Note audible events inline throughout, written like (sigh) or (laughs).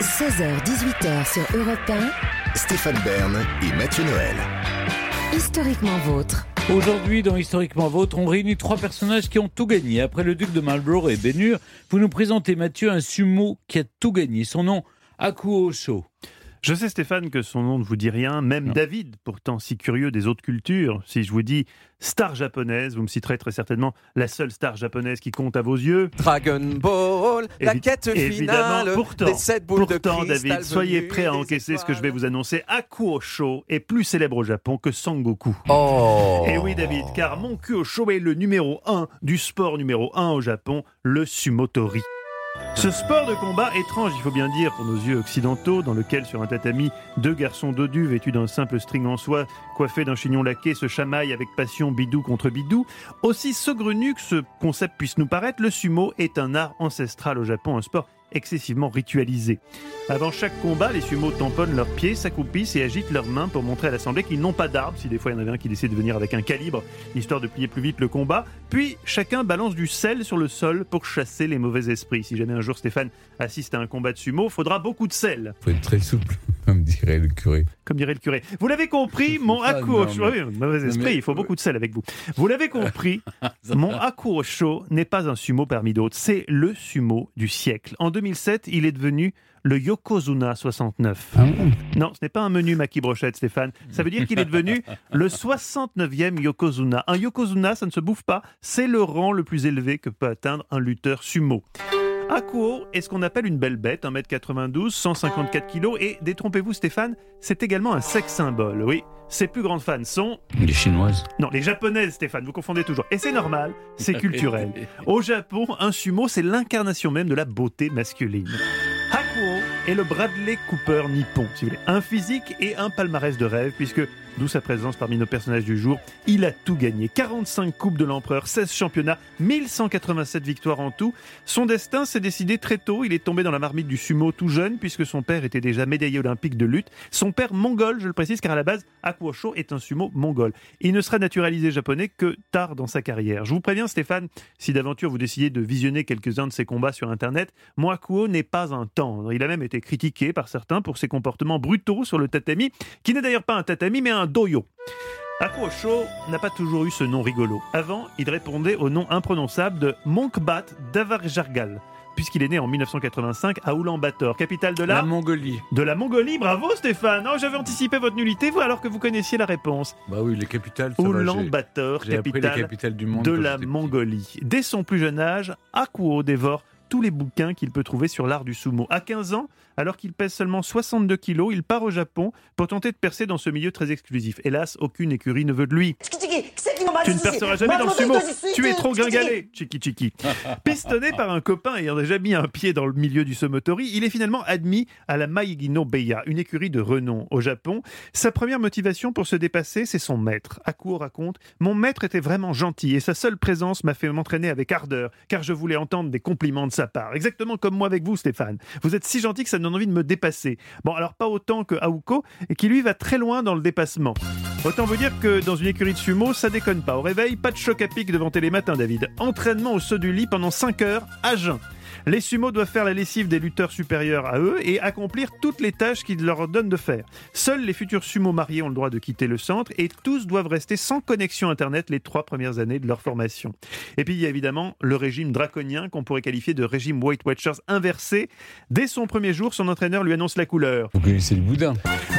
16h-18h sur Europe 1. Stéphane Bern et Mathieu Noël. Historiquement vôtre. Aujourd'hui, dans Historiquement Vôtre, on réunit trois personnages qui ont tout gagné. Après le duc de Marlborough et Bénur, vous nous présentez, Mathieu, un sumo qui a tout gagné. Son nom, Akuo Sho. Je sais Stéphane que son nom ne vous dit rien, même David, pourtant si curieux des autres cultures. Si je vous dis star japonaise, vous me citerez très certainement la seule star japonaise qui compte à vos yeux. Dragon Ball, la quête évidemment, finale pourtant, des sept boules pourtant, de cristal David, soyez prêt à encaisser ce que je vais vous annoncer. Akuosho est plus célèbre au Japon que Sangoku. Oh Et oui David, car mon Kyosho est le numéro 1 du sport numéro 1 au Japon, le sumotori. Ce sport de combat étrange, il faut bien dire, pour nos yeux occidentaux, dans lequel sur un tatami, deux garçons dodus vêtus d'un simple string en soie, coiffés d'un chignon laqué, se chamaillent avec passion bidou contre bidou, aussi saugrenu que ce concept puisse nous paraître, le sumo est un art ancestral au Japon, un sport excessivement ritualisé. Avant chaque combat, les sumo tamponnent leurs pieds, s'accroupissent et agitent leurs mains pour montrer à l'assemblée qu'ils n'ont pas d'arbre, si des fois il y en avait un qui décide de venir avec un calibre, histoire de plier plus vite le combat. Puis chacun balance du sel sur le sol pour chasser les mauvais esprits. Si jamais un jour Stéphane assiste à un combat de sumo, faudra beaucoup de sel, faut être très souple, comme dirait le curé. comme dirait le curé. Vous l'avez compris, mon mais- oui, mauvais esprit, mais- il faut beaucoup de sel avec vous. Vous l'avez (laughs) compris, mon n'est pas un sumo parmi d'autres, c'est le sumo du siècle. En 2007, il est devenu le Yokozuna 69. Ah bon? Non, ce n'est pas un menu Maki Brochette, Stéphane. Ça veut dire qu'il est devenu (laughs) le 69e Yokozuna. Un Yokozuna, ça ne se bouffe pas, c'est le rang le plus élevé que peut atteindre un lutteur sumo. Akuo est ce qu'on appelle une belle bête, 1m92, 154 kg, et détrompez-vous Stéphane, c'est également un sex symbole, oui. Ses plus grandes fans sont... Les chinoises. Non, les japonaises Stéphane, vous confondez toujours. Et c'est normal, c'est (laughs) culturel. Au Japon, un sumo, c'est l'incarnation même de la beauté masculine. Est le Bradley Cooper nippon, si vous voulez. Un physique et un palmarès de rêve, puisque, d'où sa présence parmi nos personnages du jour, il a tout gagné. 45 coupes de l'empereur, 16 championnats, 1187 victoires en tout. Son destin s'est décidé très tôt. Il est tombé dans la marmite du sumo tout jeune, puisque son père était déjà médaillé olympique de lutte. Son père mongol, je le précise, car à la base, Hakuo Sho est un sumo mongol. Il ne sera naturalisé japonais que tard dans sa carrière. Je vous préviens, Stéphane, si d'aventure vous décidez de visionner quelques-uns de ses combats sur Internet, Moakuo n'est pas un tendre. Il a même été critiqué par certains pour ses comportements brutaux sur le tatami, qui n'est d'ailleurs pas un tatami, mais un doyo. Akuo Sho n'a pas toujours eu ce nom rigolo. Avant, il répondait au nom imprononçable de Monkbat Davarjargal, puisqu'il est né en 1985 à Ulaanbaatar, capitale de La la, Mongolie. de la Mongolie. Bravo Stéphane Oh, J'avais anticipé votre nullité, vous, alors que vous connaissiez la réponse. Bah oui, les capitales, ça les capitale capitales du monde. de la. Mongolie. Dès son plus jeune âge, Akuo dévore tous les bouquins qu'il peut trouver sur l'art du sumo. À 15 ans, alors qu'il pèse seulement 62 kilos, il part au Japon pour tenter de percer dans ce milieu très exclusif. Hélas, aucune écurie ne veut de lui. Tu ne perceras jamais dans le sumo. Tu es trop gringalé, Chiki Chiki. (laughs) Pistonné par un copain ayant déjà mis un pied dans le milieu du Somotori, il est finalement admis à la Maigino Beya, une écurie de renom au Japon. Sa première motivation pour se dépasser, c'est son maître. Akuo raconte Mon maître était vraiment gentil et sa seule présence m'a fait m'entraîner avec ardeur, car je voulais entendre des compliments de sa part. Exactement comme moi avec vous, Stéphane. Vous êtes si gentil que ça me donne envie de me dépasser. Bon, alors pas autant que Aouko, qui lui va très loin dans le dépassement. Autant vous dire que dans une écurie de sumo, ça déconne pas. Au réveil, pas de choc à pic devant Télématin, David. Entraînement au saut du lit pendant 5 heures, à jeun. Les sumos doivent faire la lessive des lutteurs supérieurs à eux et accomplir toutes les tâches qu'ils leur donnent de faire. Seuls les futurs sumo mariés ont le droit de quitter le centre et tous doivent rester sans connexion Internet les trois premières années de leur formation. Et puis il y a évidemment le régime draconien qu'on pourrait qualifier de régime Weight Watchers inversé. Dès son premier jour, son entraîneur lui annonce la couleur. Vous connaissez le boudin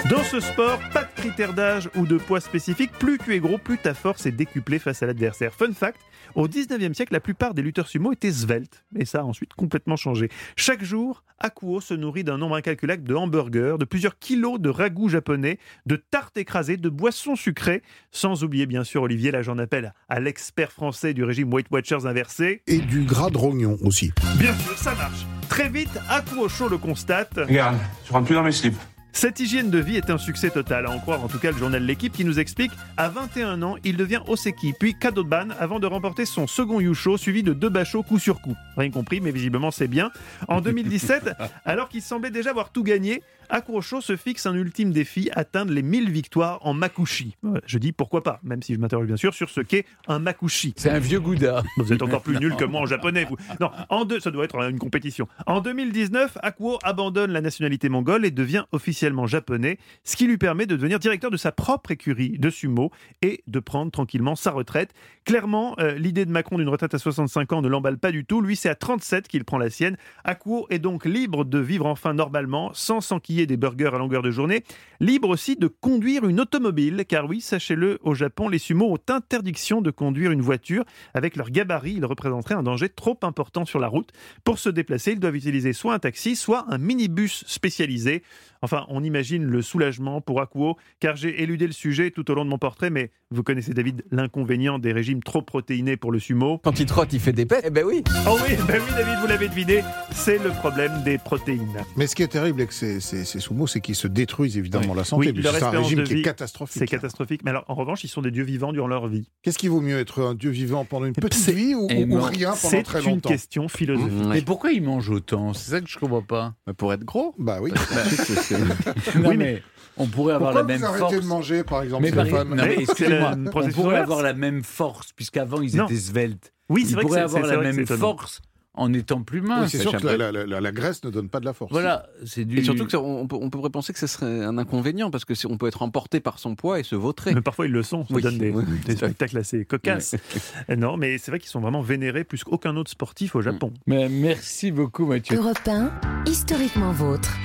Dans ce sport, pas de critères d'âge ou de poids spécifique. Plus tu es gros, plus ta force est décuplée face à l'adversaire. Fun fact, au 19e siècle, la plupart des lutteurs sumo étaient sveltes. Et ça a ensuite complètement changé. Chaque jour, Akuo se nourrit d'un nombre incalculable de hamburgers, de plusieurs kilos de ragoûts japonais, de tartes écrasées, de boissons sucrées. Sans oublier, bien sûr, Olivier, là j'en appelle à l'expert français du régime Weight Watchers inversé. Et du gras de rognon aussi. Bien sûr, ça marche. Très vite, Akuo Show le constate. Regarde, je rentre plus dans mes slips. Cette hygiène de vie est un succès total, à en croire en tout cas le journal L'équipe qui nous explique à 21 ans, il devient Oseki, puis Kadoban avant de remporter son second Yusho suivi de deux Basho coup sur coup. Rien compris, mais visiblement c'est bien. En (laughs) 2017, alors qu'il semblait déjà avoir tout gagné, Akuosho se fixe un ultime défi, atteindre les 1000 victoires en makushi. Je dis pourquoi pas, même si je m'interroge bien sûr sur ce qu'est un makushi. C'est un vieux gouda. Vous êtes encore plus nul que moi en japonais. Vous. Non, en deux, ça doit être une compétition. En 2019, Akuo abandonne la nationalité mongole et devient officiellement japonais, ce qui lui permet de devenir directeur de sa propre écurie de sumo et de prendre tranquillement sa retraite. Clairement, euh, l'idée de Macron d'une retraite à 65 ans ne l'emballe pas du tout. Lui, c'est à 37 qu'il prend la sienne. Akuo est donc libre de vivre enfin normalement, sans s'enquiller des burgers à longueur de journée. Libre aussi de conduire une automobile, car oui, sachez-le, au Japon, les sumo ont interdiction de conduire une voiture. Avec leur gabarit, ils représenteraient un danger trop important sur la route. Pour se déplacer, ils doivent utiliser soit un taxi, soit un minibus spécialisé. Enfin, on imagine le soulagement pour Akuo, car j'ai éludé le sujet tout au long de mon portrait, mais vous connaissez David l'inconvénient des régimes trop protéinés pour le sumo. Quand il trotte, il fait des pets. Eh ben oui. Oh oui, (laughs) ben oui David, vous l'avez deviné, c'est le problème des protéines. Mais ce qui est terrible avec ces, ces, ces sumo, c'est qu'ils se détruisent évidemment la santé. Oui, puis leur c'est un régime de qui est vie, catastrophique. C'est catastrophique, mais alors en revanche, ils sont des dieux vivants durant leur vie. Qu'est-ce qui vaut mieux, être un dieu vivant pendant une petite C'est- vie ou, rien pendant C'est très une longtemps question philosophique. Mais pourquoi ils mangent autant? C'est ça que je comprends pas. Bah, Pour être gros. Bah oui. (laughs) Non, Oui, mais on pourrait avoir Pourquoi la même vous arrêtez force. de manger, par exemple, Mais Stéphane non, mais excusez-moi, c'est une on pourrait avoir la même force, puisqu'avant ils Non. étaient sveltes. Oui, Ils c'est vrai que pourraient c'est avoir c'est la que même c'est étonnant. force en étant plus Oui, mince. c'est sûr que la, la- la- la graisse ne donne pas de la force. Voilà, c'est du. Et surtout que ça, on, pourrait penser que ce serait un inconvénient parce que c'est- on peut être emporté par son poids et se vautrer. Mais parfois ils le sont, ça Oui, donne des, oui, spectacles assez cocasses. Non, mais c'est vrai qu'ils sont vraiment vénérés plus qu'aucun autre sportif au Japon. Mais merci beaucoup, Mathieu. Europe 1, historiquement vôtre.